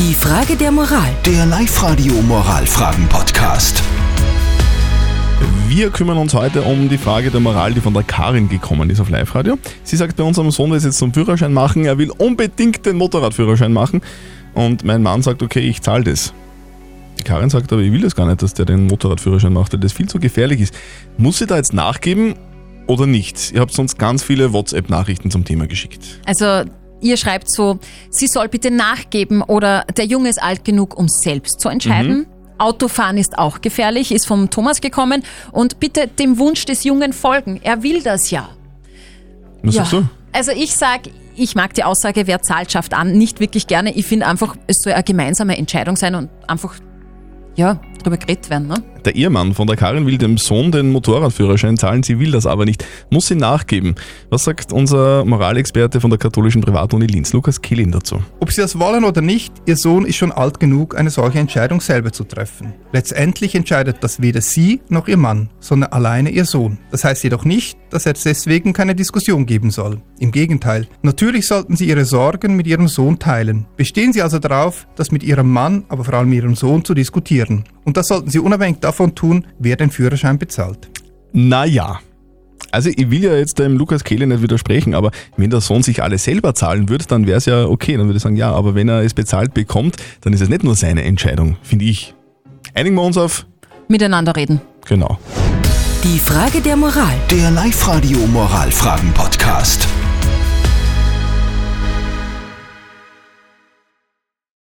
Die Frage der Moral. Der Live-Radio Moralfragen-Podcast. Wir kümmern uns heute um die Frage der Moral, die von der Karin gekommen ist auf Live-Radio. Sie sagt, bei unserem Sohn will es jetzt zum Führerschein machen, er will unbedingt den Motorradführerschein machen. Und mein Mann sagt, okay, ich zahle das. Die Karin sagt aber, ich will das gar nicht, dass der den Motorradführerschein macht, weil das viel zu gefährlich ist. Muss sie da jetzt nachgeben oder nicht? Ihr habt sonst ganz viele WhatsApp-Nachrichten zum Thema geschickt. Also ihr schreibt so, sie soll bitte nachgeben oder der Junge ist alt genug, um selbst zu entscheiden. Autofahren ist auch gefährlich, ist vom Thomas gekommen und bitte dem Wunsch des Jungen folgen. Er will das ja. Was ja. sagst du? Also ich sag, ich mag die Aussage, wer zahlt, schafft an, nicht wirklich gerne. Ich finde einfach, es soll eine gemeinsame Entscheidung sein und einfach, ja, drüber geredet werden. Ne? Der Ehemann von der Karin will dem Sohn den Motorradführerschein zahlen, sie will das aber nicht, muss sie nachgeben. Was sagt unser Moralexperte von der katholischen Privatuni Linz, Lukas Killin, dazu? Ob Sie das wollen oder nicht, Ihr Sohn ist schon alt genug, eine solche Entscheidung selber zu treffen. Letztendlich entscheidet das weder Sie noch Ihr Mann, sondern alleine Ihr Sohn. Das heißt jedoch nicht, dass es deswegen keine Diskussion geben soll. Im Gegenteil, natürlich sollten Sie Ihre Sorgen mit Ihrem Sohn teilen. Bestehen Sie also darauf, das mit Ihrem Mann, aber vor allem Ihrem Sohn zu diskutieren. Und das sollten Sie unabhängig davon tun, wer den Führerschein bezahlt. Naja. Also ich will ja jetzt dem Lukas Kehle nicht widersprechen, aber wenn der Sohn sich alles selber zahlen würde, dann wäre es ja okay. Dann würde ich sagen, ja, aber wenn er es bezahlt bekommt, dann ist es nicht nur seine Entscheidung, finde ich. Einigen wir uns auf, Miteinander reden. genau. Die Frage der Moral. Der Live-Radio Moralfragen-Podcast.